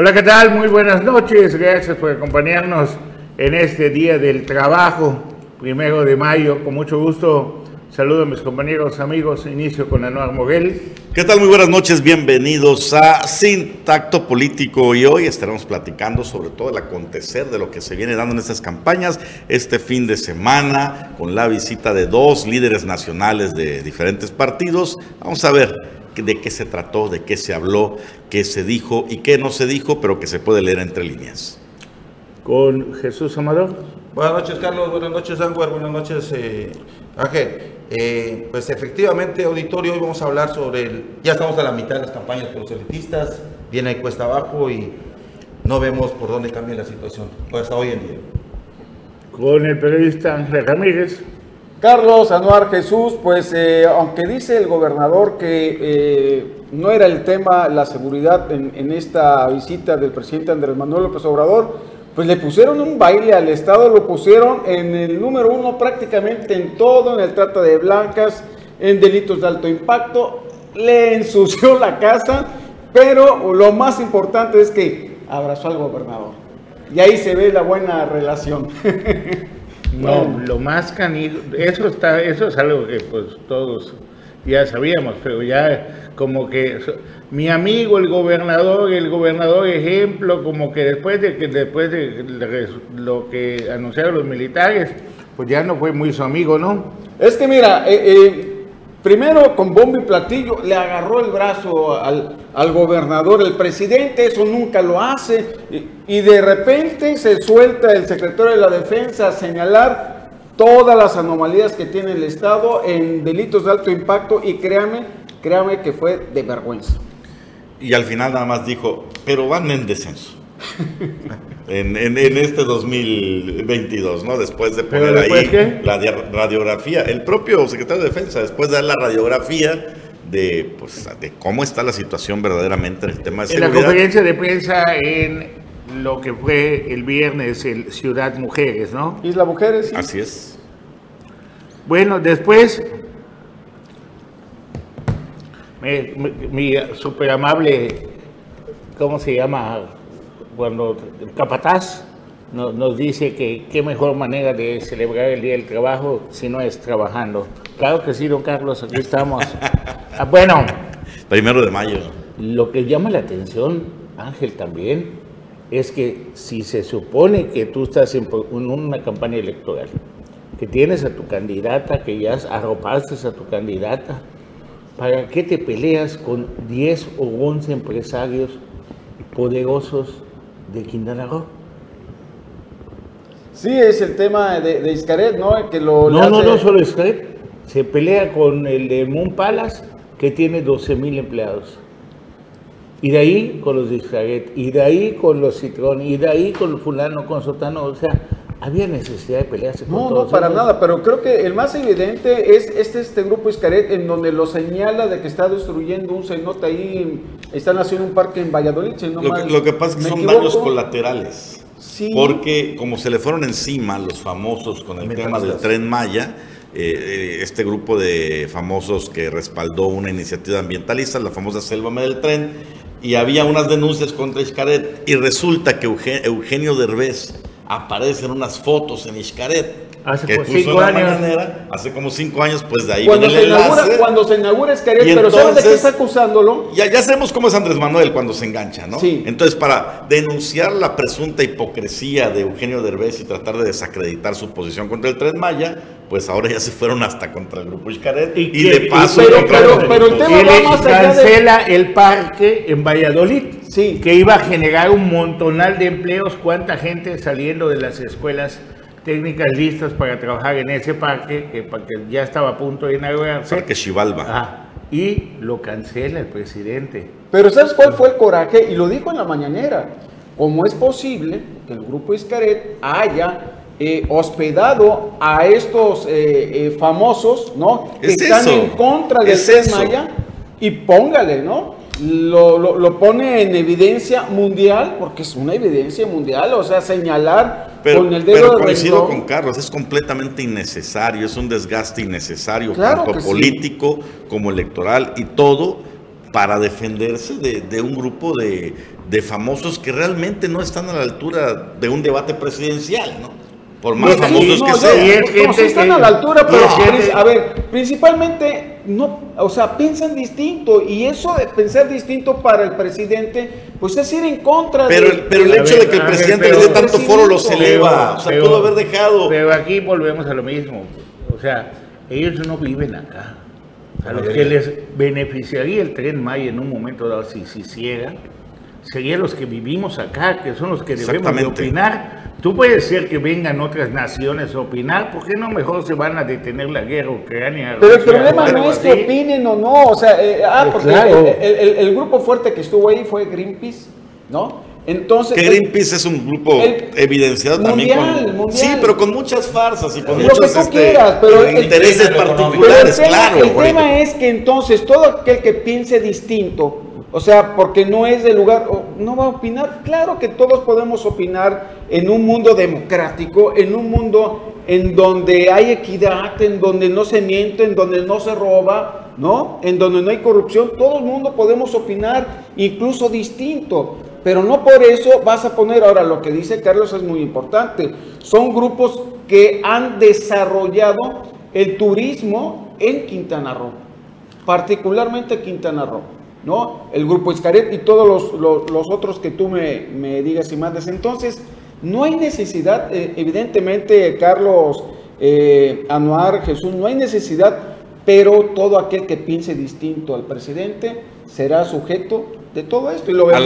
Hola, ¿qué tal? Muy buenas noches. Gracias por acompañarnos en este día del trabajo, primero de mayo. Con mucho gusto saludo a mis compañeros, amigos. Inicio con Anuar Moguel. ¿Qué tal? Muy buenas noches. Bienvenidos a Sin Tacto Político. Y hoy estaremos platicando sobre todo el acontecer de lo que se viene dando en estas campañas este fin de semana con la visita de dos líderes nacionales de diferentes partidos. Vamos a ver de qué se trató, de qué se habló, qué se dijo y qué no se dijo, pero que se puede leer entre líneas. Con Jesús Amador. Buenas noches, Carlos. Buenas noches, Ánguar. Buenas noches, eh, Ángel. Eh, pues efectivamente, auditorio, hoy vamos a hablar sobre el... Ya estamos a la mitad de las campañas por los elitistas, viene cuesta abajo y no vemos por dónde cambia la situación, hasta hoy en día. Con el periodista Ángel Ramírez. Carlos Anuar Jesús, pues eh, aunque dice el gobernador que eh, no era el tema la seguridad en, esta visita del presidente Andrés Manuel López Obrador, pues le pusieron un baile al Estado, lo pusieron en el número uno prácticamente en todo, en el trata de blancas, en delitos de alto impacto, le ensució la casa, pero lo más importante es que abrazó al gobernador. Y ahí se ve la buena relación. No, lo más canijo, eso está, eso es algo que pues todos ya sabíamos, pero ya como que mi amigo el gobernador, el gobernador ejemplo, como que después de que después de lo que anunciaron los militares, pues ya no fue muy su amigo, ¿no? Es que mira, eh, eh Primero, con bombo y platillo, le agarró el brazo al, gobernador, el presidente, eso nunca lo hace, y, de repente se suelta el secretario de la defensa a señalar todas las anomalías que tiene el Estado en delitos de alto impacto, y créame, créame que fue de vergüenza. Y al final nada más dijo, pero van en descenso. en, en, este 2022, ¿no? Después de poner ahí la radiografía, el propio secretario de Defensa, después de dar la radiografía de, pues, de cómo está la situación verdaderamente en el tema de seguridad. En la conferencia de prensa en lo que fue el viernes, el Ciudad Mujeres, ¿no? Isla Mujeres. Así es. Bueno, después, mi súper amable, ¿cómo se llama? Cuando el capataz nos, dice que qué mejor manera de celebrar el Día del Trabajo si no es trabajando. Claro que sí, don Carlos, aquí estamos. Ah, bueno. Primero de mayo. Lo que llama la atención, Ángel, también, es que si se supone que tú estás en una campaña electoral, que tienes a tu candidata, que ya arropaste a tu candidata, ¿para qué te peleas con 10 o 11 empresarios poderosos de Quintana Roo. Sí, es el tema de, de Iscaret, ¿no? Que lo, no, no, no solo Iscaret. Se pelea con el de Moon Palace, que tiene 12 mil empleados. Y de ahí con los de Iscaret, y de ahí con los Citrón, y de ahí con fulano, con sotano. O sea, había necesidad de pelearse con No, no, para nada, pero creo que el más evidente es este, este grupo Iscaret en donde lo señala de que está destruyendo un cenote ahí, están haciendo un parque en Valladolid. lo, que, pasa es que son daños colaterales. Sí. Porque como se le fueron encima los famosos con el tema del tren Maya, eh, eh, este grupo de famosos que respaldó una iniciativa ambientalista, la famosa Selva del Tren, y había unas denuncias contra Iscaret, y resulta que Eugenio Derbez aparecen unas fotos en Iscaret. Hace que puso cinco años. hace como cinco años, pues de ahí cuando viene el se inaugura, Cuando se inaugura Iscaret, pero ¿sabes de qué está acusándolo? Ya, ya sabemos cómo es Andrés Manuel cuando se engancha, ¿no? Sí. Entonces, para denunciar la presunta hipocresía de Eugenio Derbez y tratar de desacreditar su posición contra el Tren Maya, pues ahora ya se fueron hasta contra el grupo Iscaret y, y de paso pero, pero, pero, el tema va más allá cancela el parque en Valladolid sí. que iba a generar un montonal de empleos, cuánta gente saliendo de las escuelas técnicas listas para trabajar en ese parque, que, ya estaba a punto de inaugurarse. Parque Chivalba. y lo cancela el presidente. Pero ¿sabes cuál fue el coraje? Y lo dijo en la mañanera. ¿Cómo es posible que el grupo Iscaret haya eh, hospedado a estos eh, eh, famosos, ¿no? Que están en contra del Tren Maya y póngale, ¿no? Lo, lo, pone en evidencia mundial, porque es una evidencia mundial, o sea, señalar con el dedo pero coincido con Carlos, es completamente innecesario, es un desgaste innecesario, tanto político como electoral y todo para defenderse de, un grupo de, famosos que realmente no están a la altura de un debate presidencial, ¿no? Por más famosos que sean. No, sí están a la altura, pero a ver, principalmente, no, o sea, piensan distinto y eso de pensar distinto para el presidente, pues es ir en contra pero, de... Pero el hecho de que el presidente le dé tanto foro los eleva, o sea, pudo haber dejado... Pero aquí volvemos a lo mismo, o sea, ellos no viven acá. A los que les beneficiaría el tren Maya en un momento dado si se hiciera, serían los que vivimos acá, que son los que debemos de opinar. Tú puedes ser que vengan otras naciones a opinar, ¿por qué no mejor se van a detener la guerra ucraniana? Pero el problema no es que opinen o no, o sea, eh, ah, pues porque el, grupo fuerte que estuvo ahí fue Greenpeace, ¿no? Entonces, que Greenpeace es un grupo evidenciado también con, sí, pero con muchas farsas y con muchos este, intereses particulares, claro. El tema es que entonces todo aquel que piense distinto, o sea, porque no es del lugar, no va a opinar. Claro que todos podemos opinar en un mundo democrático, en un mundo en donde hay equidad, en donde no se miente, en donde no se roba, ¿no? En donde no hay corrupción. Todo el mundo podemos opinar, incluso distinto. Pero no por eso vas a poner, ahora lo que dice Carlos es muy importante, son grupos que han desarrollado el turismo en Quintana Roo, particularmente Quintana Roo, ¿no? El grupo Iscaret y todos los, otros que tú me, digas y mandes. Entonces, no hay necesidad, eh, evidentemente, Carlos, eh, Anuar, Jesús, no hay necesidad, pero todo aquel que piense distinto al presidente será sujeto de todo esto. Y lo vemos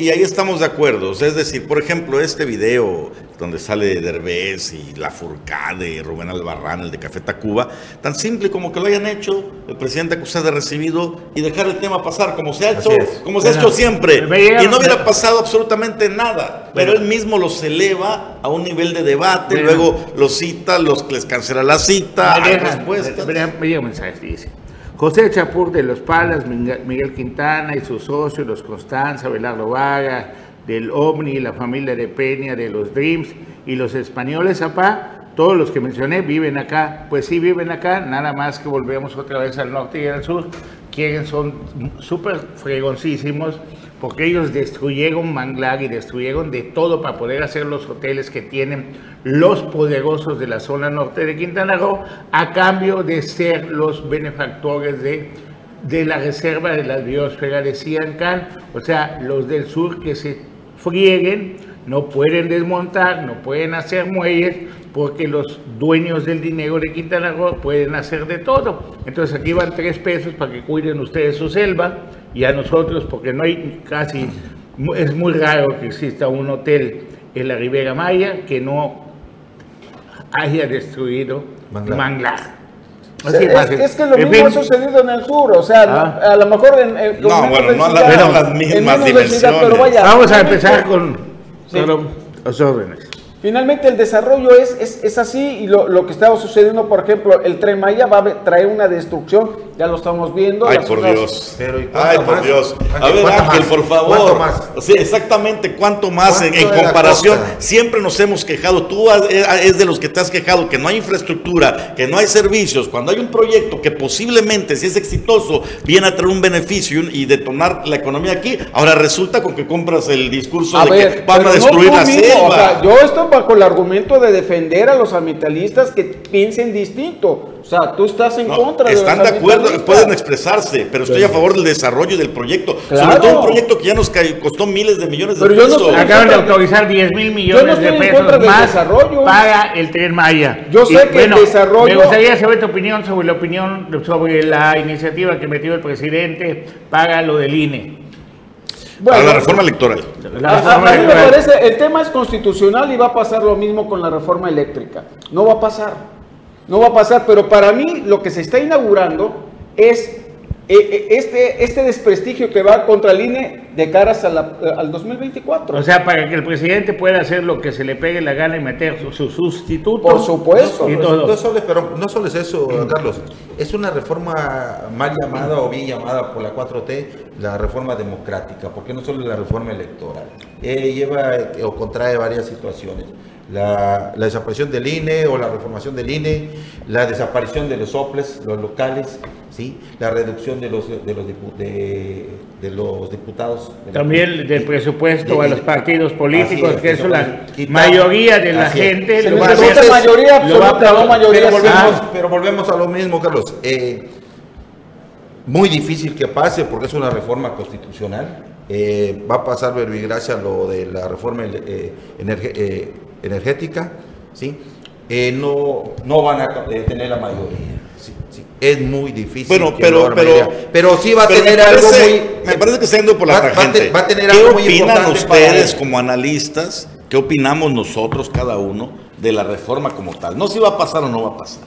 y, ahí estamos de acuerdo. es decir, por ejemplo, este video donde sale Derbez y La Furcade, Rubén Albarrán, el de Café Tacuba, tan simple como que lo hayan hecho, el presidente acusado de recibido y dejar el tema pasar como se ha hecho, como se ha hecho siempre. Y no hubiera pasado absolutamente nada. Pero él mismo los eleva a un nivel de debate, luego los cita, los les cancela la cita, hay respuestas. Me llega un mensaje, dice. José Chapur de Los Palas, Miguel Quintana y sus socios, los Constanza, Belardo Vaga, del OVNI, la familia de Peña, de los Dreams y los españoles, apá, todos los que mencioné viven acá. Pues sí, viven acá, nada más que volvemos otra vez al norte y al sur. Quieren, son súper fregoncísimos porque ellos destruyeron Manglar y destruyeron de todo para poder hacer los hoteles que tienen los poderosos de la zona norte de Quintana Roo, a cambio de ser los benefactores de, de la reserva de la biosfera de Siancán, o sea, los del sur que se frieguen, no pueden desmontar, no pueden hacer muelles, porque los dueños del dinero de Quintana Roo pueden hacer de todo. Entonces aquí van tres pesos para que cuiden ustedes su selva y a nosotros, porque no hay casi, es muy raro que exista un hotel en la Ribera Maya que no haya destruido Manglar. es, que lo mismo ha sucedido en el sur, o sea, ah. a lo mejor en, no, bueno, no las mismas dimensiones. Vamos a empezar con los órdenes. Finalmente el desarrollo es, es, es así y lo, lo, que estaba sucediendo, por ejemplo, el tren Maya va a traer una destrucción, ya lo estamos viendo. Ay, por Dios. Ay, por Dios. A ver, Ángel, por favor. ¿Cuánto más? Sí, exactamente, ¿cuánto más en, comparación? Siempre nos hemos quejado, tú eh, es de los que te has quejado que no hay infraestructura, que no hay servicios, cuando hay un proyecto que posiblemente, si es exitoso, viene a traer un beneficio y detonar la economía aquí, ahora resulta con que compras el discurso de que van a destruir la selva. yo estoy bajo el argumento de defender a los ambientalistas que piensen distinto. O sea, tú estás en contra de Están de acuerdo, pueden expresarse, pero estoy a favor del desarrollo del proyecto. Sobre todo un proyecto que ya nos costó miles de millones de pesos. Acaban de autorizar 10 mil millones de pesos más desarrollo. para el Tren Maya. Yo sé que el desarrollo... Me gustaría saber tu opinión sobre la opinión sobre la iniciativa que metió el presidente para lo del INE a la reforma electoral. a, mí me parece, el tema es constitucional y va a pasar lo mismo con la reforma eléctrica. No va a pasar, no va a pasar, pero para mí lo que se está inaugurando es eh, eh, este, este desprestigio que va contra el INE de caras al 2024. O sea, para que el presidente pueda hacer lo que se le pegue la gana y meter su, sustituto. Por supuesto. No, solo, pero no solo es eso, Carlos. Es una reforma mal llamada o bien llamada por la 4T, la reforma democrática, porque no solo es la reforma electoral. Eh, lleva o contrae varias situaciones la, desaparición del INE o la reformación del INE, la desaparición de los soples, los locales, ¿sí? la reducción de los, de los, de, los diputados. También del presupuesto a los partidos políticos, que eso la mayoría de la gente lo va a hacer. mayoría mayoría. Pero volvemos, a lo mismo, Carlos. Eh, muy difícil que pase porque es una reforma constitucional. Eh, va a pasar verbigracia lo de la reforma eh, eh energética, ¿sí? Eh, no, no van a eh, tener la mayoría. Es muy difícil. Bueno, pero, pero, pero sí va a tener algo muy. Me parece que está yendo por la va, Va a, tener ¿Qué opinan ustedes como analistas? ¿Qué opinamos nosotros, cada uno, de la reforma como tal? No si va a pasar o no va a pasar.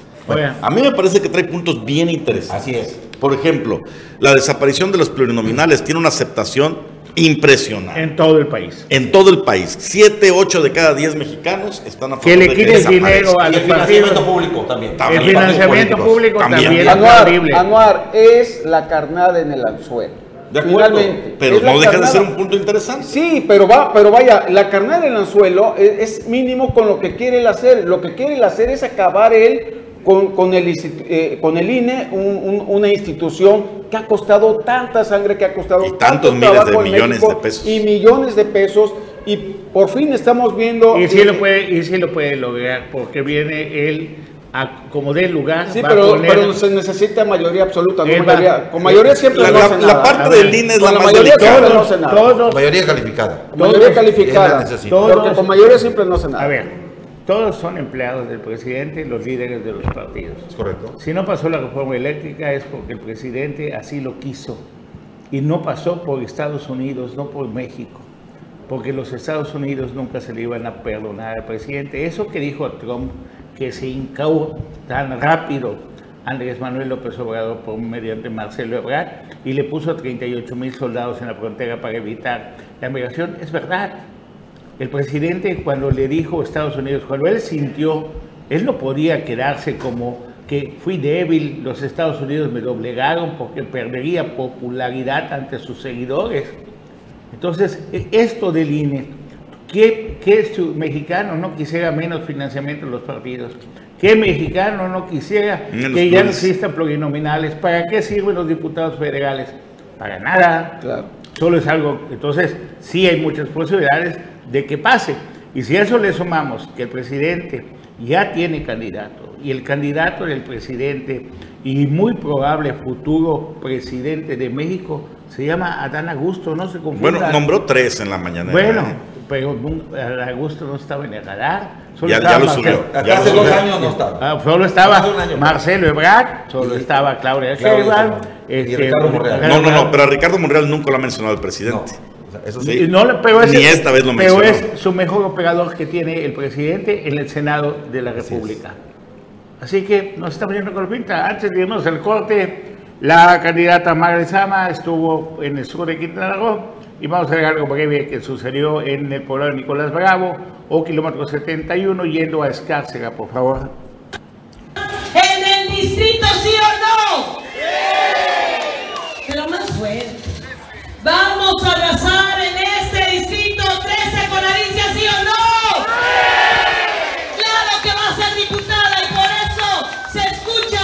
a mí me parece que trae puntos bien interesantes. Así es. Por ejemplo, la desaparición de los plurinominales tiene una aceptación impresionante. En todo el país. En todo el país. Siete, ocho de cada diez mexicanos están a favor que le quite el dinero al financiamiento público también. el financiamiento público también. Anuar, es la carnada en el anzuelo. De acuerdo, pero no deja de ser un punto interesante. Sí, pero va, pero vaya, la carnada en el anzuelo es, es, mínimo con lo que quiere él hacer. Lo que quiere él hacer es acabar él con, el, eh, con el INE, una institución que ha costado tanta sangre, que ha costado y tantos miles de millones de pesos. Y millones de pesos. Y por fin estamos viendo... Y sí, lo, puede, y sí lo puede lograr, porque viene él a, como dé lugar. Sí, pero, pero, se necesita mayoría absoluta, no mayoría. Con mayoría siempre la, no la, la parte del INE es la, más mayoría delicada. mayoría calificada. Mayoría calificada. Porque con mayoría siempre no se nada. A ver, todos son empleados del presidente, los líderes de los partidos. correcto. Si no pasó la reforma eléctrica es porque el presidente así lo quiso. Y no pasó por Estados Unidos, no por México. Porque los Estados Unidos nunca se le iban a perdonar al presidente. Eso que dijo Trump, que se hincó tan rápido Andrés Manuel López Obrador por mediante Marcelo Ebrard y le puso 38 mil soldados en la frontera para evitar la migración, es verdad. El presidente cuando le dijo a Estados Unidos, cuando él sintió, él no podía quedarse como que fui débil, los Estados Unidos me doblegaron porque perdería popularidad ante sus seguidores. Entonces, e, esto del INE, ¿qué, qué mexicano no quisiera menos financiamiento de los partidos? ¿Qué mexicano no quisiera que ya no existan plurinominales? ¿Para qué sirven los diputados federales? Para nada. Claro. Solo es algo, entonces sí hay muchas posibilidades de que pase. Y si a eso le sumamos que el presidente ya tiene candidato y el candidato del presidente y muy probable futuro presidente de México se llama Adán Augusto, no se confunda. Bueno, nombró tres en la mañana. Bueno, pero Adán Augusto no estaba en el radar. Solo ya, lo subió. hace dos años no estaba. Ah, solo estaba Marcelo Ebrard, solo estaba Claudia Sheinbaum. Este, no, no, no, pero a Ricardo Monreal nunca lo ha mencionado el presidente. Eso sí. No, pero Ni esta vez lo Pero es su mejor operador que tiene el presidente en el Senado de la República. Así, que nos estamos yendo con la pinta. Antes de irnos al corte, la candidata Margaret Sama estuvo en el sur de Quintana Roo y vamos a ver algo breve que sucedió en el poblado de Nicolás Bravo o kilómetro 71 yendo a Escárcega, por favor. ¿En el distrito sí o no? Pero más fuerte. Vamos a abrazar en este distrito 13 con Alicia, ¿sí o no? Claro que va a ser diputada y por eso se escucha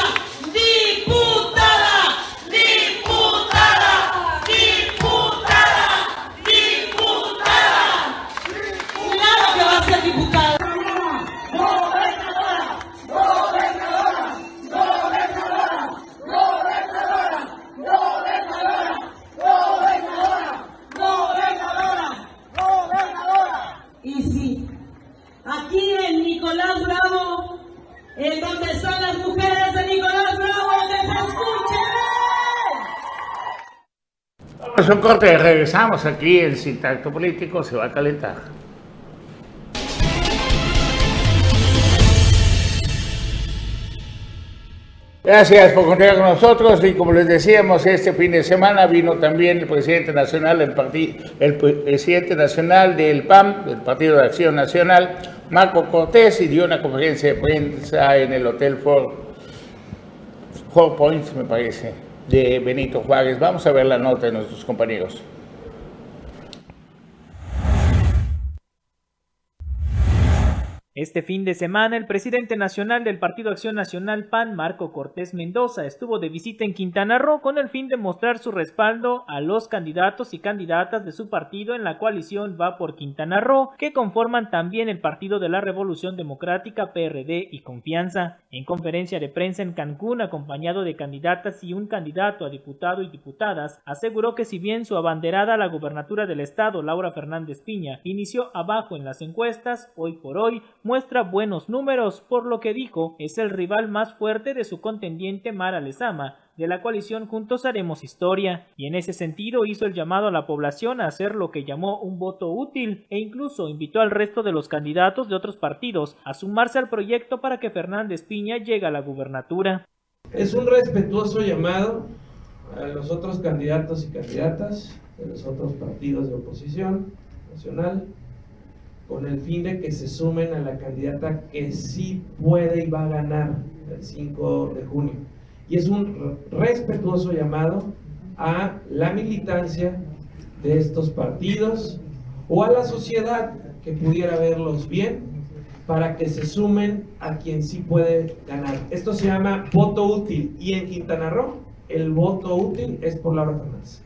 diputada, diputada, diputada, diputada. Claro que va a ser diputada. aquí en Nicolás Bravo, en donde están las mujeres de Nicolás Bravo, que se escuchen. Un corte, regresamos aquí en Sin Político, se va a calentar. Gracias por continuar con nosotros y como les decíamos, este fin de semana vino también el presidente nacional partido, el presidente nacional del PAM, del Partido de Acción Nacional, Marco Cortés, y dio una conferencia de prensa en el Hotel Four, Four Points, me parece, de Benito Juárez. Vamos a ver la nota de nuestros compañeros. Este fin de semana, el presidente nacional del Partido Acción Nacional PAN, Marco Cortés Mendoza, estuvo de visita en Quintana Roo con el fin de mostrar su respaldo a los candidatos y candidatas de su partido en la coalición Va por Quintana Roo, que conforman también el Partido de la Revolución Democrática, PRD y Confianza. En conferencia de prensa en Cancún, acompañado de candidatas y un candidato a diputado y diputadas, aseguró que si bien su abanderada a la gubernatura del estado, Laura Fernández Piña, inició abajo en las encuestas, hoy por hoy muestra buenos números, por lo que dijo es el rival más fuerte de su contendiente Mara Lezama, de la coalición Juntos Haremos Historia, y en ese sentido hizo el llamado a la población a hacer lo que llamó un voto útil e incluso invitó al resto de los candidatos de otros partidos a sumarse al proyecto para que Fernández Piña llegue a la gubernatura. Es un respetuoso llamado a los otros candidatos y candidatas de los otros partidos de oposición nacional con el fin de que se sumen a la candidata que sí puede y va a ganar el 5 de junio. Y es un respetuoso llamado a la militancia de estos partidos o a la sociedad que pudiera verlos bien para que se sumen a quien sí puede ganar. Esto se llama voto útil y en Quintana Roo el voto útil es por Laura Fernández.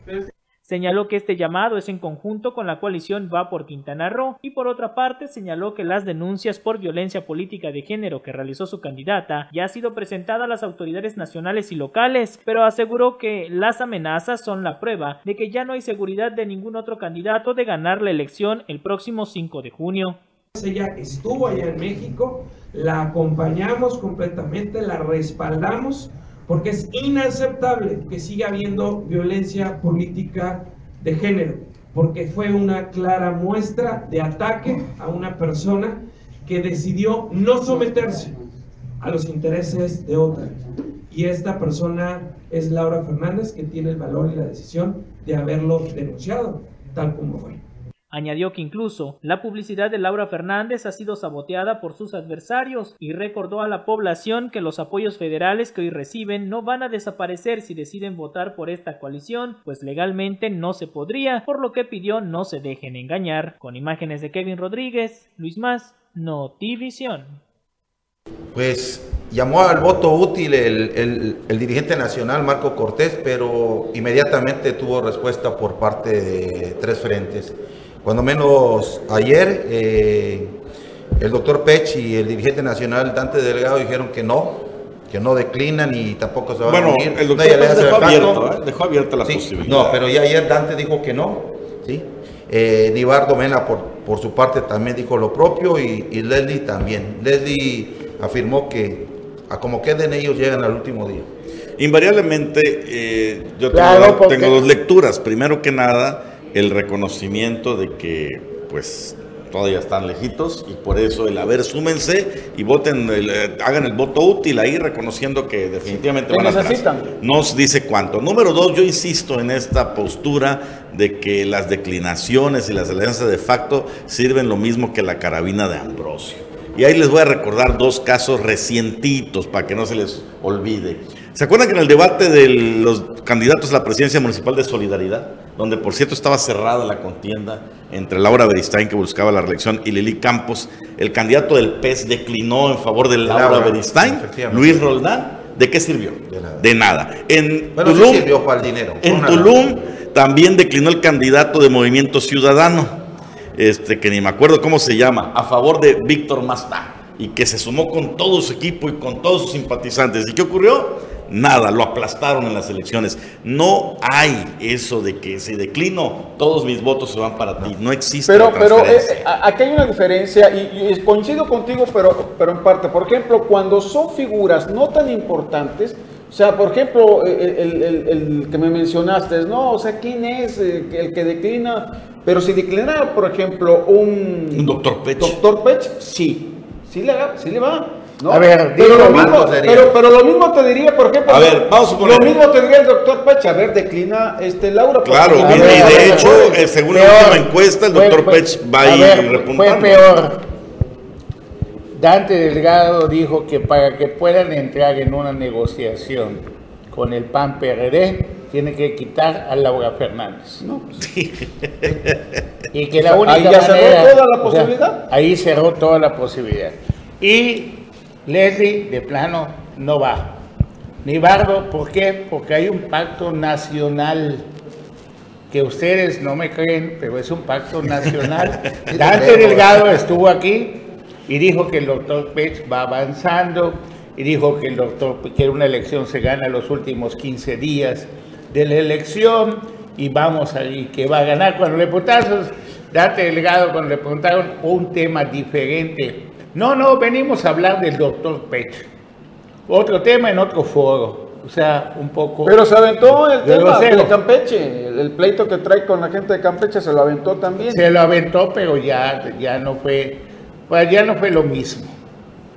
Señaló que este llamado es en conjunto con la coalición Va por Quintana Roo y por otra parte señaló que las denuncias por violencia política de género que realizó su candidata ya ha sido presentada a las autoridades nacionales y locales, pero aseguró que las amenazas son la prueba de que ya no hay seguridad de ningún otro candidato de ganar la elección el próximo 5 de junio. Ella estuvo allá en México, la acompañamos completamente, la respaldamos porque es inaceptable que siga habiendo violencia política de género, porque fue una clara muestra de ataque a una persona que decidió no someterse a los intereses de otra. Y esta persona es Laura Fernández, que tiene el valor y la decisión de haberlo denunciado, tal como fue. Añadió que incluso la publicidad de Laura Fernández ha sido saboteada por sus adversarios y recordó a la población que los apoyos federales que hoy reciben no van a desaparecer si deciden votar por esta coalición, pues legalmente no se podría, por lo que pidió no se dejen engañar. Con imágenes de Kevin Rodríguez, Luis Más, Notivisión. Pues llamó al voto útil el, el, dirigente nacional Marco Cortés, pero inmediatamente tuvo respuesta por parte de tres frentes. Cuando menos ayer, eh, el doctor Pech y el dirigente nacional Dante Delgado dijeron que no, que no declinan y tampoco se van a unir. el doctor dejó, abierto, ¿eh? dejó abierta la posibilidad. No, pero ya ayer Dante dijo que no, ¿sí? Eh, Nibardo Mena por, por su parte también dijo lo propio y, Leslie también. Leslie afirmó que a como queden ellos llegan al último día. Invariablemente, eh, yo tengo dos lecturas. Primero que nada, el reconocimiento de que pues todavía están lejitos y por eso el haber súmense y voten, eh, hagan el voto útil ahí reconociendo que definitivamente van necesitan? Nos dice cuánto. Número dos, yo insisto en esta postura de que las declinaciones y las alianzas de facto sirven lo mismo que la carabina de Ambrosio. Y ahí les voy a recordar dos casos recientitos para que no se les olvide. ¿Se acuerdan que en el debate de los candidatos a la presidencia municipal de Solidaridad, donde por cierto estaba cerrada la contienda entre Laura Beristain, que buscaba la reelección, y Lili Campos, el candidato del PES declinó en favor de Laura, Beristain, Luis Roldán, ¿de qué sirvió? De nada. En Tulum, sirvió para el dinero. En Tulum también declinó el candidato de Movimiento Ciudadano, este, que ni me acuerdo cómo se llama, a favor de Víctor Mastá, y que se sumó con todo su equipo y con todos sus simpatizantes. ¿Y qué ocurrió? Nada, lo aplastaron en las elecciones. No hay eso de que si declino, todos mis votos se van para ti. No existe. Pero, pero eh, aquí hay una diferencia y, coincido contigo, pero, pero en parte. Por ejemplo, cuando son figuras no tan importantes, o sea, por ejemplo, el, que me mencionaste, ¿no? O sea, ¿quién es eh, el que declina? Pero si declinara, por ejemplo, un... Un doctor Pech. Doctor Pech, sí. Sí le, sí le va. A ver, pero lo, mismo, pero, lo mismo te diría, ¿por qué? a ver, vamos a. Lo mismo te diría el doctor Pech, a ver, declina este Laura. Claro, y de hecho, según la última encuesta, el doctor Pech va a ir repuntando. Fue peor. Dante Delgado dijo que para que puedan entrar en una negociación con el PAN PRD, tiene que quitar a Laura Fernández. ¿no? Sí. Y que la única ahí ya cerró toda la posibilidad. ahí cerró toda la posibilidad. Y Leslie, de plano, no va. Ni Bardo, ¿por qué? Porque hay un pacto nacional que ustedes no me creen, pero es un pacto nacional. Dante Delgado estuvo aquí y dijo que el doctor Pech va avanzando y dijo que el doctor que una elección se gana los últimos 15 días de la elección y vamos ahí que va a ganar cuando le preguntaron Dante Delgado cuando le preguntaron un tema diferente no, no, venimos a hablar del doctor Pech. Otro tema en otro foro. O sea, un poco. Pero se aventó el tema de Campeche. El, pleito que trae con la gente de Campeche se lo aventó también. Se lo aventó, pero ya, ya no fue. Pues ya no fue lo mismo.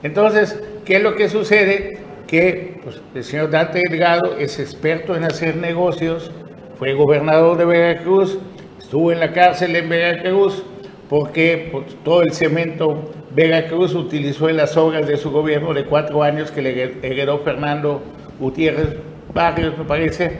Entonces, ¿qué es lo que sucede? Que pues, el señor Dante Delgado es experto en hacer negocios, fue gobernador de Veracruz, estuvo en la cárcel en Veracruz, porque pues, todo el cemento Veracruz utilizó en las obras de su gobierno de cuatro años que le heredó Fernando Gutiérrez Barrios, me parece,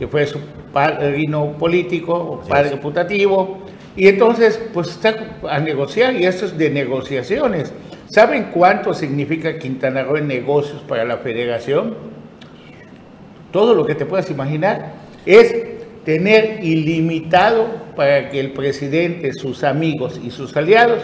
que fue su padrino político o padre putativo, y entonces pues está a negociar, y esto es de negociaciones. ¿Saben cuánto significa Quintana Roo en negocios para la federación? Todo lo que te puedas imaginar es tener ilimitado para que el presidente, sus amigos y sus aliados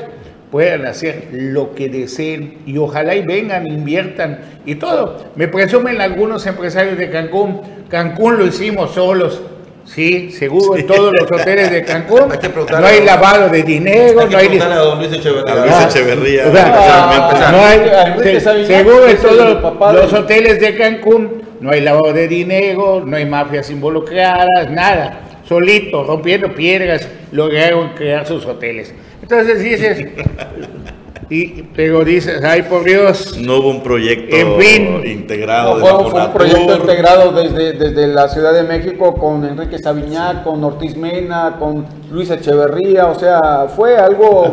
puedan hacer lo que deseen y ojalá y vengan, inviertan y todo. Me presumen algunos empresarios de Cancún, Cancún lo hicimos solos. Sí, seguro en todos los hoteles de Cancún. no hay lavado de dinero, no hay. A don Luis Echeverría. no hay, seguro en todos los hoteles de Cancún no hay lavado de dinero, no hay mafias involucradas, nada. Solito, rompiendo piedras, lograron crear sus hoteles. Entonces dices, y, pero dices, ay por Dios. No hubo un proyecto integrado. No, fue, un proyecto integrado desde, desde la Ciudad de México con Enrique Sabiñá, con Ortiz Mena, con Luis Echeverría, o sea, fue algo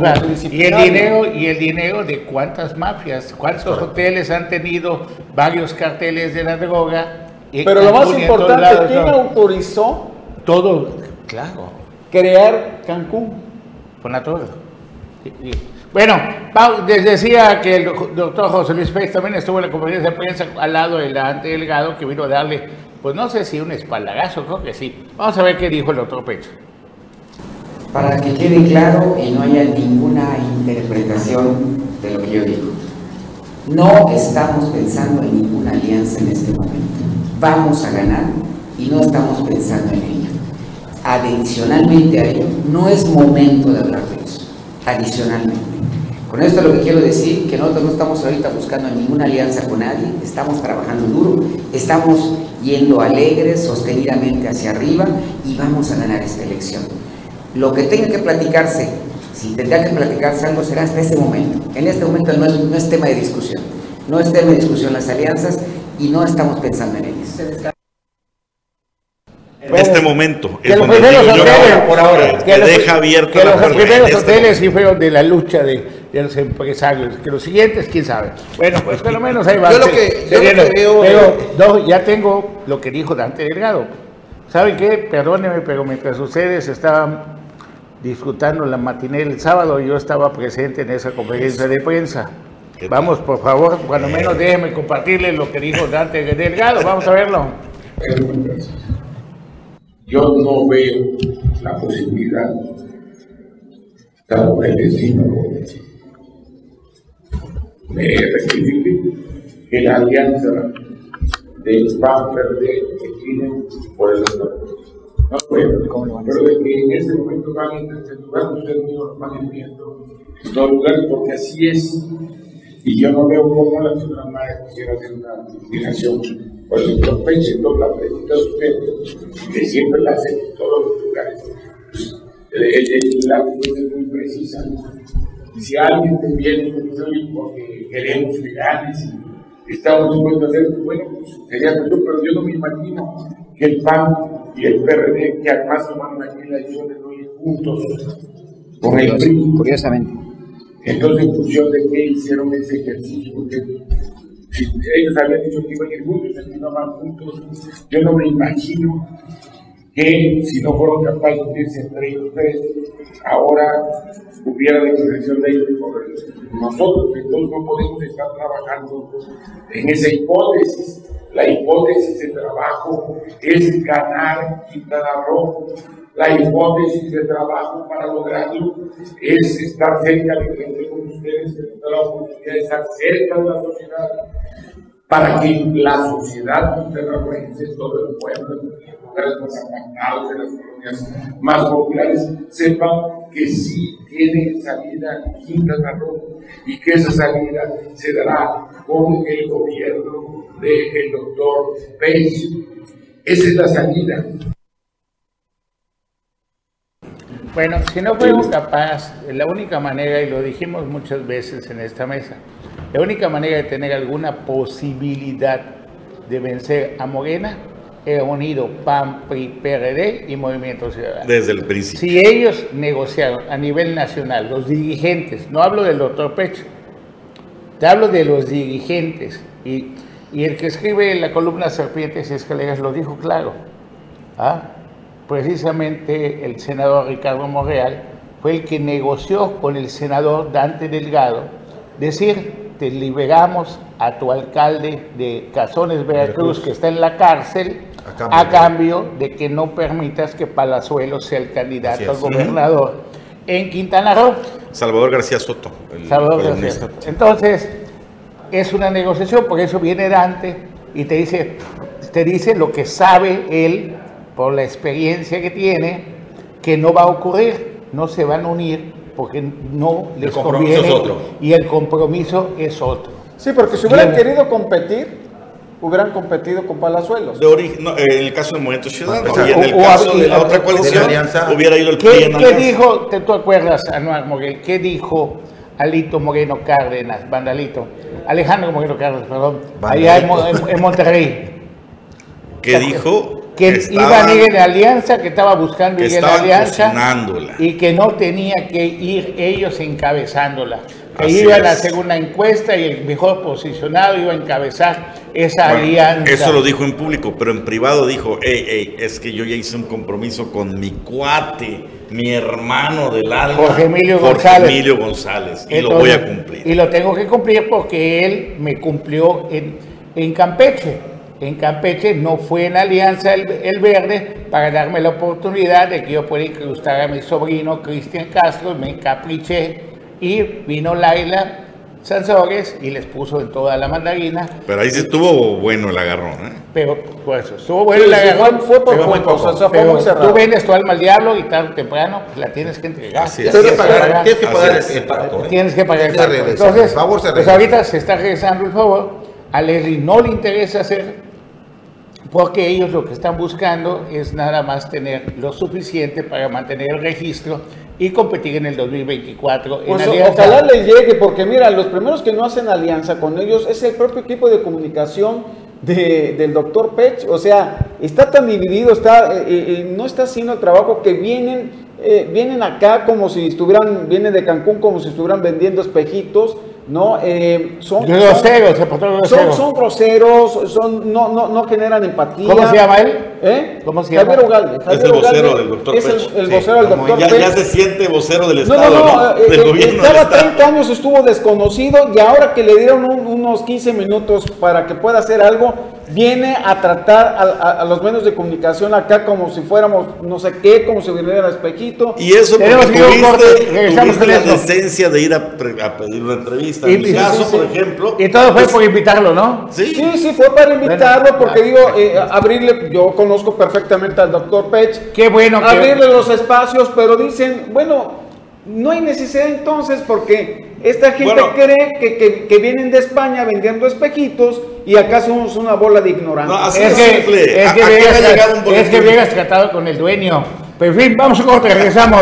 y el dinero Y el dinero de cuántas mafias, cuántos hoteles han tenido varios carteles de la droga. Pero lo más importante, ¿quién autorizó? Todo, claro. Crear Cancún. Fonator. Bueno, les decía que el doctor José Luis Pérez también estuvo en la conferencia de prensa al lado del ante delegado que vino a darle, pues no sé si un espaldagazo, creo que sí. Vamos a ver qué dijo el doctor Pérez. Para que quede claro y no haya ninguna interpretación de lo que yo digo. No estamos pensando en ninguna alianza en este momento. Vamos a ganar y no estamos pensando en ello adicionalmente a ello, no es momento de hablar de eso, adicionalmente. Con esto lo que quiero decir, que nosotros no estamos ahorita buscando ninguna alianza con nadie, estamos trabajando duro, estamos yendo alegres, sostenidamente hacia arriba y vamos a ganar esta elección. Lo que tenga que platicarse, si tendrá que platicarse algo, será hasta ese momento. En este momento no es, no es tema de discusión, no es tema de discusión las alianzas y no estamos pensando en ellas en este momento. Que los primeros hoteles, por ahora, que, deja abierto que los primeros este hoteles sí fueron de la lucha de, de, los empresarios, que los siguientes, quién sabe. Bueno, pues por lo menos ahí va. Yo lo que, yo lo que veo, pero no, ya tengo lo que dijo Dante Delgado. ¿Saben qué? Perdónenme, pero mientras ustedes estaban disfrutando la matiné el sábado, yo estaba presente en esa conferencia de prensa. Vamos, por favor, cuando menos déjenme compartirles lo que dijo Dante Delgado. Vamos a verlo. Yo no veo la posibilidad, dado el destino me rectifique, que la alianza del PAN PRD decline por el otro. No puedo, pero de que en este momento van a intentar ustedes mismos van viendo los lugares, porque así es. Y yo no veo cómo la ciudad quisiera hacer una combinación por el propósito, la pregunta de usted, que siempre la hacen en todos los lugares. La pregunta es muy precisa. Si alguien te viene y dice, oye, porque queremos legales y estamos dispuestos a hacer, bueno, pues sería mejor, pero yo no me imagino que el PAN y el PRD, que además tomaron aquí la decisión de no ir juntos con el PRI. Curiosamente. Entonces, en función de qué hicieron ese ejercicio, porque si ellos habían dicho que iban a ir juntos, y no van juntos, yo no me imagino que si no fueron capaces de irse entre ellos tres, ahora hubiera declaración de ellos por nosotros. Entonces no podemos estar trabajando en esa hipótesis. La hipótesis de trabajo es ganar Quintana Roo. La hipótesis de trabajo para lograrlo es estar cerca de gente como ustedes, que la oportunidad de estar cerca de la sociedad, para que la sociedad quintanarroense, todo el pueblo, lugares más apartados, de las colonias más populares, sepan que sí tiene salida Quintana Roo y que esa salida se dará con el gobierno del doctor Pence. Esa es la salida. Bueno, si no fuimos capaces, la única manera, y lo dijimos muchas veces en esta mesa, la única manera de tener alguna posibilidad de vencer a Morena he unido PAN, PRI, PRD y Movimiento Ciudadano. Desde el principio. Si ellos negociaron a nivel nacional, los dirigentes, no hablo del doctor Pecho, te hablo de los dirigentes, y, el que escribe la columna Serpientes y Escaleras lo dijo claro. ¿ah? Precisamente el senador Ricardo Monreal fue el que negoció con el senador Dante Delgado decir, te liberamos a tu alcalde de Cazones, Veracruz, que está en la cárcel, a cambio, de que no permitas que Palazuelo sea el candidato al gobernador en Quintana Roo. Salvador García Soto. Salvador García Soto. Entonces, es una negociación, por eso viene Dante y te dice, te dice lo que sabe él por la experiencia que tiene, que no va a ocurrir, no se van a unir porque no les conviene y el compromiso es otro. Sí, porque si hubieran querido competir, hubieran competido con Palazuelos. De origen, en el caso del Movimiento Ciudadano y en el caso de la otra coalición, hubiera ido el ¿Qué, ¿qué dijo, te, tú acuerdas, Anuar Moguel, qué dijo Alito Moreno Cárdenas, Vandalito, Alejandro Moreno Cárdenas, perdón, allá en, Monterrey? ¿Qué dijo? Que, iban a ir en alianza, que estaba buscando ir en alianza y que no tenía que ir ellos encabezándola. Que iba a la segunda encuesta y el mejor posicionado iba a encabezar esa alianza. Eso lo dijo en público, pero en privado dijo, hey, hey, es que yo ya hice un compromiso con mi cuate, mi hermano del alma, Jorge Emilio González. Emilio González, y lo voy a cumplir. Y lo tengo que cumplir porque él me cumplió en, en Campeche. En Campeche no fue en alianza el, el, verde para darme la oportunidad de que yo pueda incrustar a mi sobrino Cristian Castro, me encapriché y vino Laila Sansores y les puso en toda la mandarina. Pero ahí sí estuvo bueno el agarrón, ¿eh? Pero, pues, estuvo bueno el agarrón. Fue, por muy poco. pero tú vendes tu alma al diablo y tarde o temprano la tienes que entregar. Tienes, que pagar, tienes que pagar el pacto. ¿eh? Tienes que pagar el pacto. Entonces, favor se pues ahorita se está regresando el favor. A Leslie no le interesa hacer porque ellos lo que están buscando es nada más tener lo suficiente para mantener el registro y competir en el 2024. Pues ojalá les llegue, porque mira, los primeros que no hacen alianza con ellos es el propio equipo de comunicación del doctor Pech. O sea, está tan dividido, está, eh, eh, eh, no está haciendo el trabajo que vienen, vienen acá como si estuvieran, vienen de Cancún como si estuvieran vendiendo espejitos ¿no? Eh, son, groseros, son, son, groseros, son, no, no, no generan empatía. ¿Cómo se llama él? ¿Eh? ¿Cómo se llama? Javier Ugalde. es el vocero del doctor Es el, el vocero del doctor ya, ya, se siente vocero del Estado, no, no, no, del eh, gobierno Estaba 30 años, estuvo desconocido y ahora que le dieron unos 15 minutos para que pueda hacer algo, viene a tratar a, a, los medios de comunicación acá como si fuéramos no sé qué, como si viniera espejito. Y eso porque tuviste, tuviste la decencia de ir a, a, pedir una entrevista. Y, en mi caso, sí, por ejemplo. Y todo fue pues, por invitarlo, ¿no? Sí, sí, sí fue para invitarlo porque digo, eh, abrirle, yo conozco perfectamente al doctor Pech. Qué bueno. Abrirle los espacios, pero dicen, bueno, no hay necesidad entonces porque esta gente cree que, que, que, vienen de España vendiendo espejitos y acá somos una bola de ignorantes. No, así es, que, simple. Es que, llegas, es que tratado con el dueño. Pero en fin, vamos a corte, regresamos.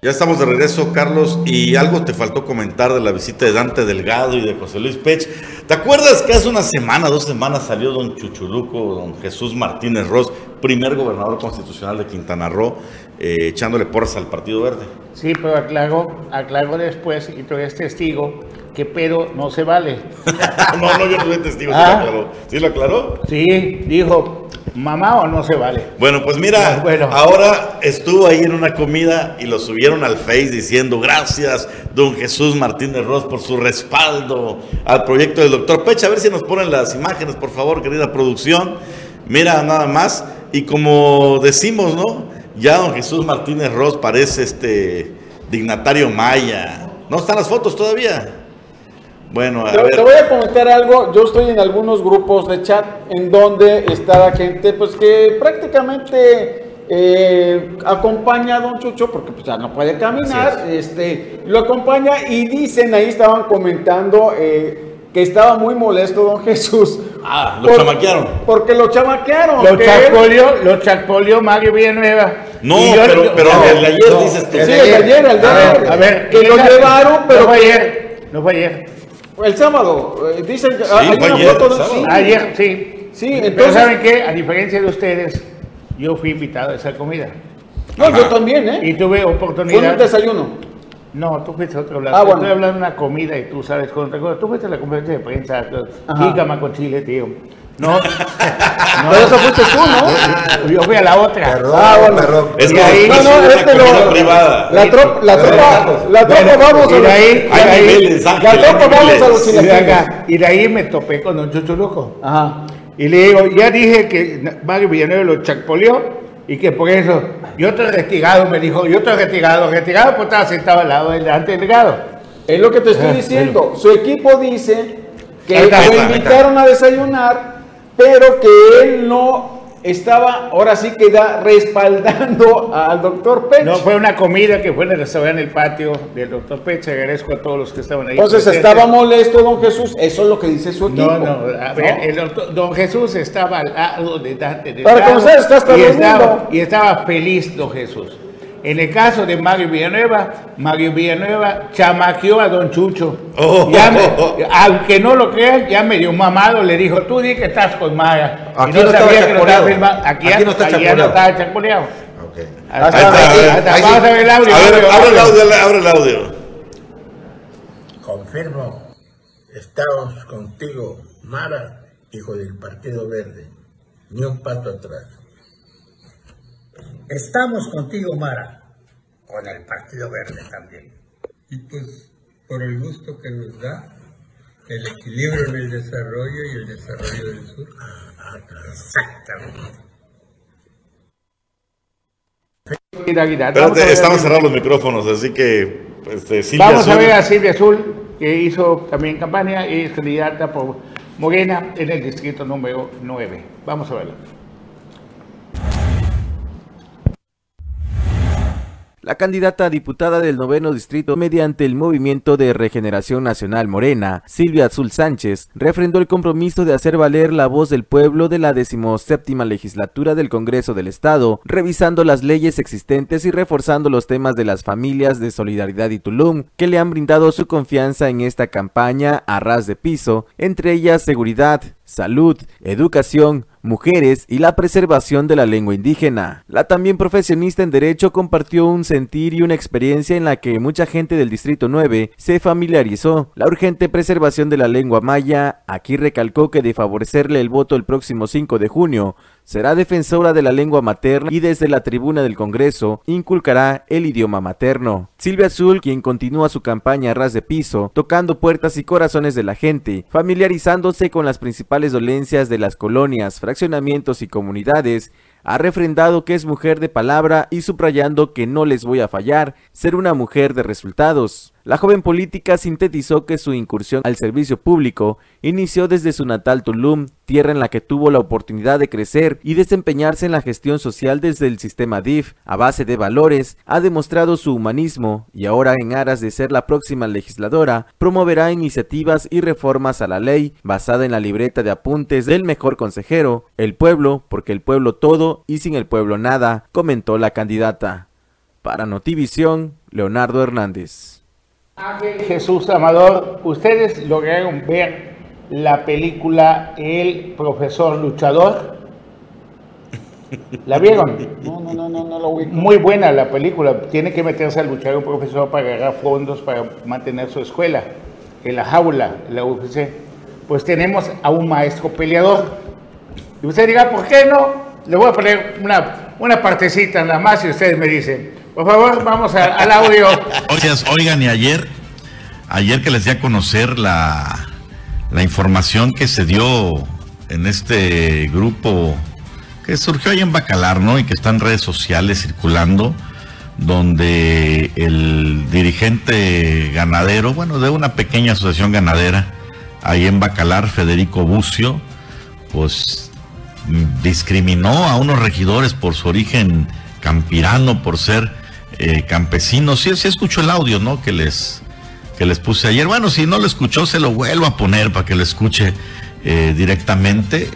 Ya estamos de regreso, Carlos, y algo te faltó comentar de la visita de Dante Delgado y de José Luis Pech. ¿Te acuerdas que hace una semana, dos semanas salió don Chuchuluco, don Jesús Martínez Ross, primer gobernador constitucional de Quintana Roo, eh, echándole porras al Partido Verde? Sí, pero aclaró, aclaró después, y tú eres testigo, que pedo no se vale. no, no, yo no soy testigo, ¿sí lo ah. aclaró? ¿Sí lo aclaró? Sí, dijo, mamá o no se vale. Bueno, pues mira, ahora estuvo ahí en una comida y lo subieron al Face diciendo gracias, don Jesús Martínez Ross, por su respaldo al proyecto del doctor Pecha. A ver si nos ponen las imágenes, por favor, querida producción. Mira, nada más. Y como decimos, ¿no? Ya don Jesús Martínez Ross parece este dignatario maya. ¿No están las fotos todavía? Bueno, a te, ver. te, voy a comentar algo. Yo estoy en algunos grupos de chat en donde está la gente, pues que prácticamente eh, acompaña a Don Chucho porque pues, ya no puede caminar. Este, lo acompaña y dicen ahí estaban comentando eh, que estaba muy molesto Don Jesús. Ah, lo chamaquearon. Porque lo chamaquearon. Lo chapolió, lo chapolió Mario Villanueva. No, pero, pero el de ayer dices tú. Sí, el de ayer, el de ayer. A ver, que lo llevaron, pero. No fue ayer. No fue ayer. El sábado, eh, dicen sí, hay una ayer, foto, sí. Ayer, sí. Sí, entonces. Pero ¿saben qué? A diferencia de ustedes, yo fui invitado a esa comida. No, yo también, ¿eh? Y tuve oportunidad. ¿Fue un desayuno? No, tú fuiste a otro lado. Ah, bueno. Estoy hablando de una comida y tú sabes con otra cosa. Tú fuiste a la conferencia de prensa, jícama con chile, tío. No, no. Pero eso fuiste tú, ¿no? Yo fui a la otra. Perdón, ah, bueno. perdón. Es que ahí, no, no, este lo, privada. La tropa, la tropa, la tropa vamos y de ahí, ahí, la tropa vamos a los chilenos. Y de ahí me topé con Don Chucho Loco. Ajá. Y le digo, ya dije que Mario Villanueva lo chapolió y que por eso, yo estoy investigado, me dijo, yo estoy investigado, investigado pues estaba sentado al lado del antedelegado. Es lo que te estoy diciendo. Su equipo dice que lo invitaron a desayunar pero que él no estaba, ahora sí que da respaldando al doctor Pech. No, fue una comida que fue en el restaurante en el patio del doctor Pech. Agradezco a todos los que estaban ahí. Entonces estaba molesto don Jesús, eso es lo que dice su equipo. No, no, a ver, el doctor, don Jesús estaba al lado de Dante. Para conocer, está hasta y estaba, y estaba feliz don Jesús. En el caso de Mario Villanueva, Mario Villanueva chamaqueó a Don Chucho. Oh. aunque no lo crean, ya medio mamado le dijo, tú di que estás con Maya. Aquí no, sabía que no estaba Aquí, Aquí no está no chapoleado. Okay. Vamos a ver el audio. A ver, abre el audio, abre el audio. Confirmo, estamos contigo, Mara, hijo del Partido Verde. Ni un paso atrás. Estamos contigo, Mara, con el Partido Verde también. Y pues, por el gusto que nos da el equilibrio en el desarrollo y el desarrollo del sur. Exactamente. Espérate, estamos cerrando los micrófonos, así que este, Silvia Vamos a ver a Silvia Azul, que hizo también campaña y es candidata por Morena en el distrito número 9. Vamos a verla. La candidata a diputada del noveno distrito mediante el Movimiento de Regeneración Nacional Morena, Silvia Azul Sánchez, refrendó el compromiso de hacer valer la voz del pueblo de la decimoséptima legislatura del Congreso del Estado, revisando las leyes existentes y reforzando los temas de las familias de Solidaridad y Tulum, que le han brindado su confianza en esta campaña a ras de piso, entre ellas seguridad, salud, educación, mujeres y la preservación de la lengua indígena. La también profesionista en Derecho compartió un sentir y una experiencia en la que mucha gente del Distrito 9 se familiarizó. La urgente preservación de la lengua maya, aquí recalcó que de favorecerle el voto el próximo 5 de junio, será defensora de la lengua materna y desde la tribuna del Congreso inculcará el idioma materno. Silvia Azul, quien continúa su campaña a ras de piso, tocando puertas y corazones de la gente, familiarizándose con las principales dolencias de las colonias, fraccionamientos y comunidades, ha refrendado que es mujer de palabra y subrayando que no les voy a fallar, ser una mujer de resultados. La joven política sintetizó que su incursión al servicio público inició desde su natal Tulum, tierra en la que tuvo la oportunidad de crecer y desempeñarse en la gestión social desde el sistema DIF. A base de valores, ha demostrado su humanismo y ahora en aras de ser la próxima legisladora, promoverá iniciativas y reformas a la ley basada en la libreta de apuntes del mejor consejero, el pueblo, porque el pueblo todo y sin el pueblo nada, comentó la candidata. Para Notivisión, Leonardo Hernández. Jesús Amador, ustedes lograron ver la película El profesor luchador. ¿La vieron? No, no, no, no, no lo vi. Muy buena la película. Tiene que meterse a luchar un profesor para agarrar fondos para mantener su escuela en la jaula, en la UFC. Pues tenemos a un maestro peleador. Y usted diga, ¿por qué no? Le voy a poner una, una partecita nada más y ustedes me dicen, por favor, vamos al audio. Oigan, y ayer, ayer que les di a conocer la, la información que se dio en este grupo que surgió ahí en Bacalar, ¿no? Y que está en redes sociales circulando, donde el dirigente ganadero, bueno, de una pequeña asociación ganadera, ahí en Bacalar, Federico Bucio, pues discriminó a unos regidores por su origen campirano, por ser eh, campesinos. Sí, sí escuchó el audio, ¿no? Que les, que les puse ayer. Bueno, si no lo escuchó, se lo vuelvo a poner para que lo escuche eh, directamente.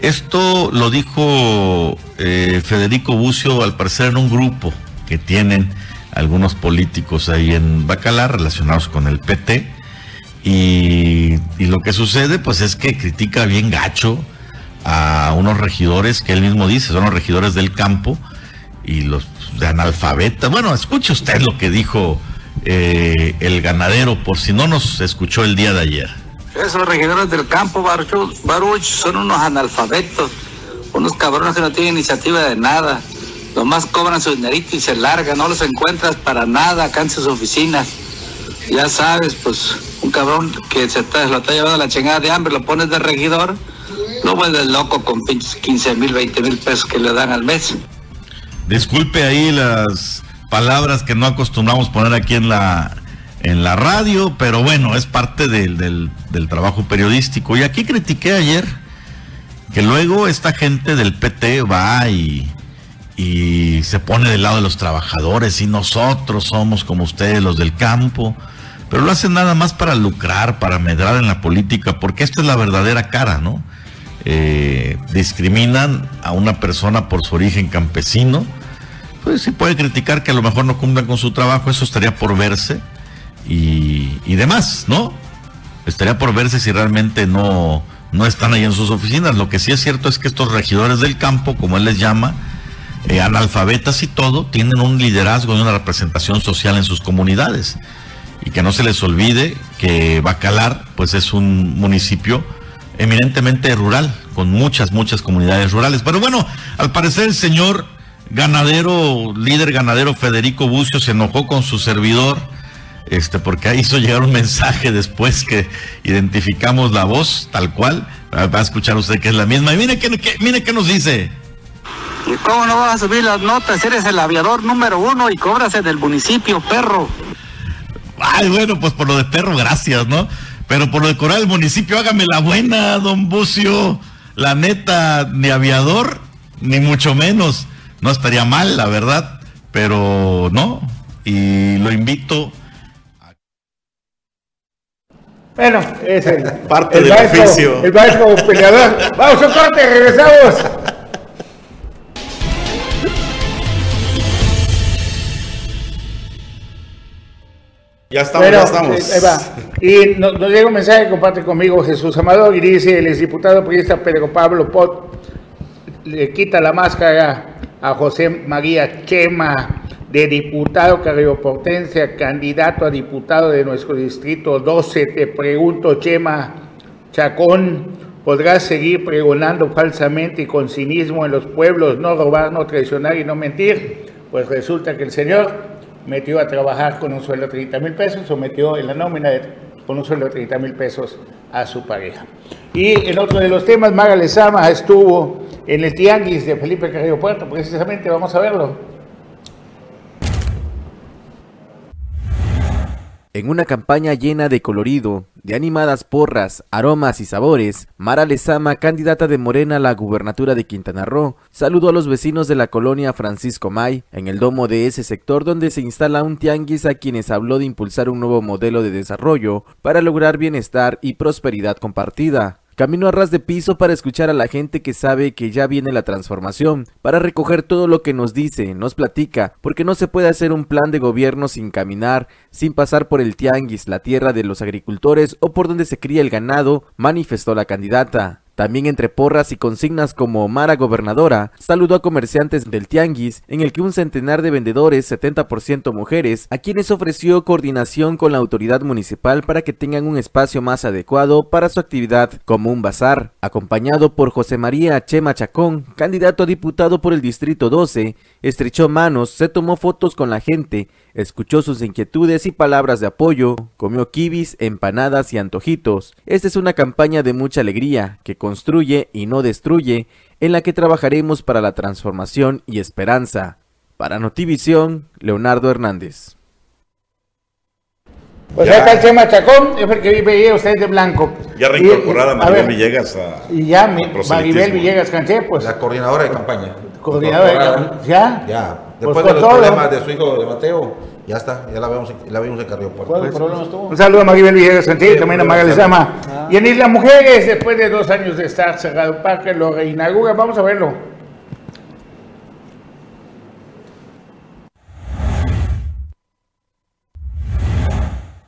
Esto lo dijo eh, Federico Bucio, al parecer, en un grupo que tienen algunos políticos ahí en Bacalar relacionados con el PT. Y, y, lo que sucede, pues es que critica bien gacho a unos regidores que él mismo dice, son los regidores del campo y los de analfabeta. Bueno, escuche usted lo que dijo eh, el ganadero, por si no nos escuchó el día de ayer. Esos regidores del campo, Baruch, son unos analfabetos, unos cabrones que no tienen iniciativa de nada. Nomás cobran su dinerito y se largan, no los encuentras para nada acá en sus oficinas. Ya sabes, pues un cabrón que se lo está llevando a la chingada de hambre, lo pones de regidor no vuelves loco con 15 mil, 20 mil pesos que le dan al mes. Disculpe ahí las palabras que no acostumbramos poner aquí en la, en la radio, pero bueno, es parte del, del, trabajo periodístico. Y aquí critiqué ayer que luego esta gente del PT va y, y se pone del lado de los trabajadores y nosotros somos como ustedes los del campo, pero lo hacen nada más para lucrar, para medrar en la política, porque esta es la verdadera cara, ¿no? Eh, discriminan a una persona por su origen campesino, pues sí puede criticar que a lo mejor no cumplan con su trabajo, eso estaría por verse y, demás, ¿no? Estaría por verse si realmente no, no están ahí en sus oficinas. Lo que sí es cierto es que estos regidores del campo, como él les llama, eh, analfabetas y todo, tienen un liderazgo y una representación social en sus comunidades. Y que no se les olvide que Bacalar, pues es un municipio eminentemente rural, con muchas, muchas comunidades rurales. Pero bueno, al parecer el señor ganadero, líder ganadero Federico Bucio se enojó con su servidor, este, porque hizo llegar un mensaje después que identificamos la voz, tal cual. Va a escuchar usted que es la misma. Y mire qué, mire qué nos dice. ¿Y cómo no vas a subir las notas? Eres el aviador número uno y cobras en el municipio, perro. Ay, bueno, pues por lo de perro, gracias, ¿no? Pero por lo de Coral el municipio, hágame la buena, don Bucio. La neta, ni aviador, ni mucho menos. No estaría mal, la verdad, pero no. Y lo invito. A... Bueno, es el, parte del oficio. El maestro peleador. Vamos a corte, regresamos. Ya estamos, ya estamos. Eh, y nos, llega un mensaje comparte conmigo Jesús Amador y dice, el exdiputado periodista Pedro Pablo Pot le quita la máscara a José María Chema de diputado carrioportense, candidato a diputado de nuestro distrito 12. Te pregunto, Chema Chacón, ¿podrás seguir pregonando falsamente y con cinismo en los pueblos, no robar, no traicionar y no mentir? Pues resulta que el señor metió a trabajar con un sueldo de 30 mil pesos o metió en la nómina con un sueldo de 30 mil pesos a su pareja. Y en otro de los temas, Maga Lezama estuvo en el Tianguis de Felipe Carrillo Puerto, precisamente vamos a verlo. En una campaña llena de colorido, de animadas porras, aromas y sabores, Mara Lezama, candidata de Morena a la gubernatura de Quintana Roo, saludó a los vecinos de la colonia Francisco May, en el domo de ese sector donde se instala un tianguis a quienes habló de impulsar un nuevo modelo de desarrollo para lograr bienestar y prosperidad compartida. Camino a ras de piso para escuchar a la gente que sabe que ya viene la transformación, para recoger todo lo que nos dice, nos platica, porque no se puede hacer un plan de gobierno sin caminar, sin pasar por el tianguis, la tierra de los agricultores o por donde se cría el ganado, manifestó la candidata. También entre porras y consignas como Mara Gobernadora, saludó a comerciantes del Tianguis, en el que un centenar de vendedores, 70% mujeres, a quienes ofreció coordinación con la autoridad municipal para que tengan un espacio más adecuado para su actividad como un bazar, acompañado por José María Chema Chacón, candidato a diputado por el Distrito 12, estrechó manos, se tomó fotos con la gente, escuchó sus inquietudes y palabras de apoyo, comió kibis, empanadas y antojitos. Esta es una campaña de mucha alegría, que construye y no destruye, en la que trabajaremos para la transformación y esperanza. Para Notivisión, Leonardo Hernández. Pues acá el Chema Chacón, es porque vive usted de blanco. Ya reincorporada Maribel Villegas a. Y ya, Maribel Villegas Canché, pues. La coordinadora de campaña. Coordinadora de campaña. ¿Ya? Ya. Pues Después de los problemas de su hijo de Mateo, ya está, ya la vemos, la vimos en Carrillo Puerto. Pues, un saludo a Maribel Villegas Canché, también a Magali Sama. Ah. Y en Isla Mujeres, después de dos años de estar cerrado el parque, lo reinaugura. Vamos a verlo.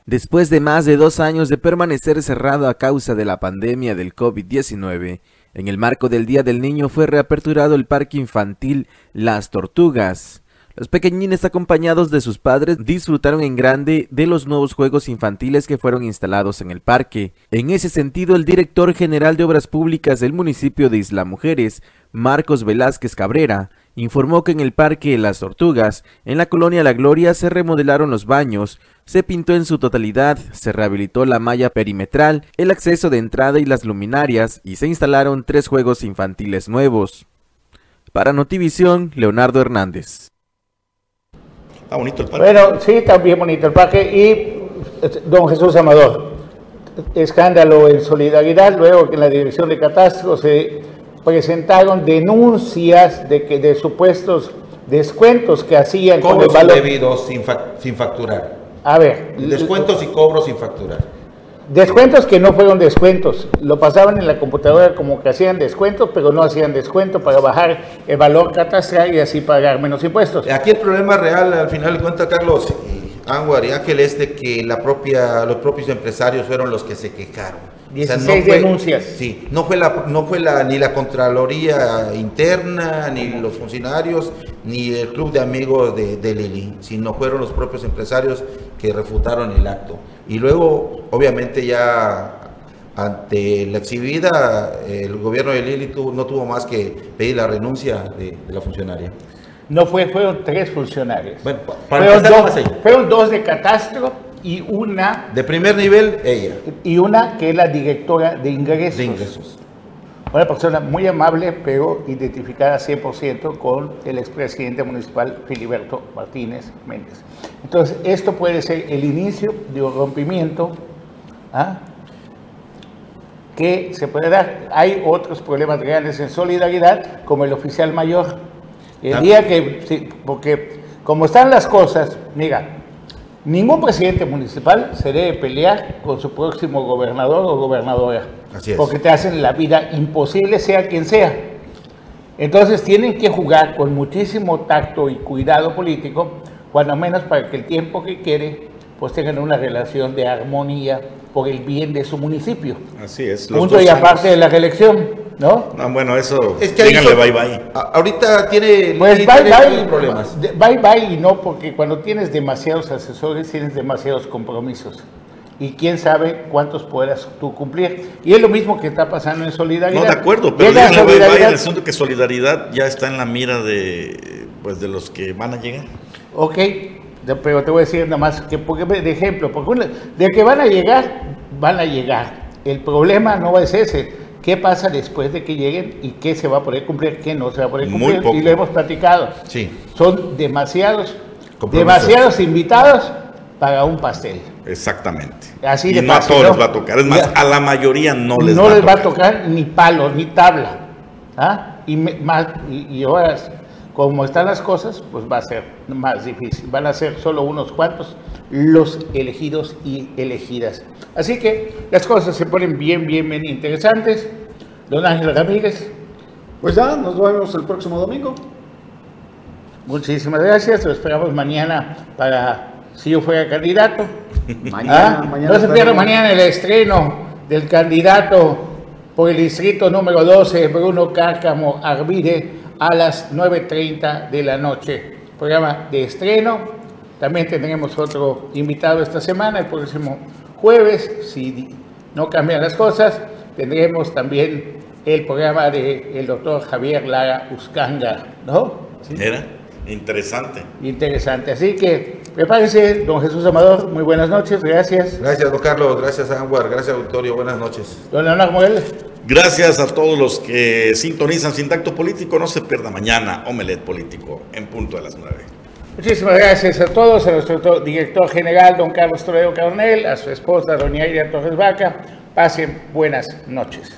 Después de más de dos años de permanecer cerrado a causa de la pandemia del COVID-19, en el marco del Día del Niño fue reaperturado el parque infantil Las Tortugas. Los pequeñines acompañados de sus padres disfrutaron en grande de los nuevos juegos infantiles que fueron instalados en el parque. En ese sentido, el director general de Obras Públicas del municipio de Isla Mujeres, Marcos Velázquez Cabrera, informó que en el Parque Las Tortugas, en la colonia La Gloria, se remodelaron los baños, se pintó en su totalidad, se rehabilitó la malla perimetral, el acceso de entrada y las luminarias, y se instalaron tres juegos infantiles nuevos. Para Notivisión, Leonardo Hernández. Está bonito el parque. Bueno, sí, está bien bonito el parque. Y don Jesús Amador, escándalo en solidaridad, luego que en la dirección de catastro se presentaron denuncias de que de supuestos descuentos que hacían con el valor debidos sin, sin facturar. A ver, descuentos y cobros sin facturar. Descuentos que no fueron descuentos, lo pasaban en la computadora como que hacían descuentos, pero no hacían descuento para bajar el valor catastral y así pagar menos impuestos. Aquí el problema real, al final de cuentas, Carlos, Anguar y Ángel, es de que la propia, los propios empresarios fueron los que se quejaron 16 denuncias. Sí, no fue, la, no fue la, ni la Contraloría Interna, ni los funcionarios, ni el Club de Amigos de, de Lili, sino fueron los propios empresarios que refutaron el acto. Y luego, obviamente, ya ante la exhibida, el gobierno de Lili no tuvo más que pedir la renuncia de, la funcionaria. No fue, fueron tres funcionarios. Bueno, fueron, dos, fueron dos de catastro y una... De primer nivel, ella. Y una que es la directora de ingresos. De ingresos. Una persona muy amable, pero identificada 100% con el expresidente municipal Filiberto Martínez Méndez. Entonces, esto puede ser el inicio de un rompimiento ¿ah? que se puede dar. Hay otros problemas reales en solidaridad, como el oficial mayor. El día que, porque como están las cosas, mira, Ningún presidente municipal se debe pelear con su próximo gobernador o gobernadora. Así es. Porque te hacen la vida imposible, sea quien sea. Entonces tienen que jugar con muchísimo tacto y cuidado político, cuando menos para que el tiempo que quiere, pues tengan una relación de armonía por el bien de su municipio. Así es. Punto y aparte de la reelección. ¿No? No, bueno, eso. Es que díganle bye bye. Ahorita tiene. Pues bye bye. Problemas. Bye bye y no, porque cuando tienes demasiados asesores, tienes demasiados compromisos. Y quién sabe cuántos puedas tú cumplir. Y es lo mismo que está pasando en Solidaridad. No, de acuerdo, pero en el asunto que Solidaridad ya está en la mira de, pues, de los que van a llegar. Ok, pero te voy a decir nada más que, porque, de ejemplo, porque de que van a llegar, van a llegar. El problema no es ese qué pasa después de que lleguen y qué se va a poder cumplir, qué no se va a poder cumplir. Y lo hemos platicado. Sí. Son demasiados, demasiados invitados para un pastel. Exactamente. Así y no a todos les va a tocar. Es más, a la mayoría no les va a tocar. No les va a tocar ni palo, ni tabla. ¿Ah? Y, más, y, y ahora como están las cosas, pues va a ser más difícil. Van a ser solo unos cuantos los elegidos y elegidas. Así que las cosas se ponen bien, bien, bien interesantes. Don Ángel Ramírez. Pues ya, nos vemos el próximo domingo. Muchísimas gracias. Lo esperamos mañana para si yo fuera candidato. Mañana, ¿Ah? mañana. No se pierda mañana el estreno del candidato por el distrito número 12, Bruno Cárcamo Arvide, a las 9.30 de la noche. Programa de estreno. También tendremos otro invitado esta semana, el próximo jueves, si no cambian las cosas. Tendremos también el programa del el doctor Javier Lara Uscanga, ¿no? ¿Sí? Era interesante. Interesante. Así que prepárese, don Jesús Amador. Muy buenas noches, gracias. Gracias, don Carlos. Gracias, Anguar. Gracias, auditorio. Buenas noches. Don Leonardo Morel. Gracias a todos los que sintonizan Sin Tacto Político. No se pierda mañana Omelet Político en punto de las nueve. Muchísimas gracias a todos, a nuestro director general, don Carlos Toledo Carnel, a su esposa, doña Iria Torres Vaca. Pasen buenas noches.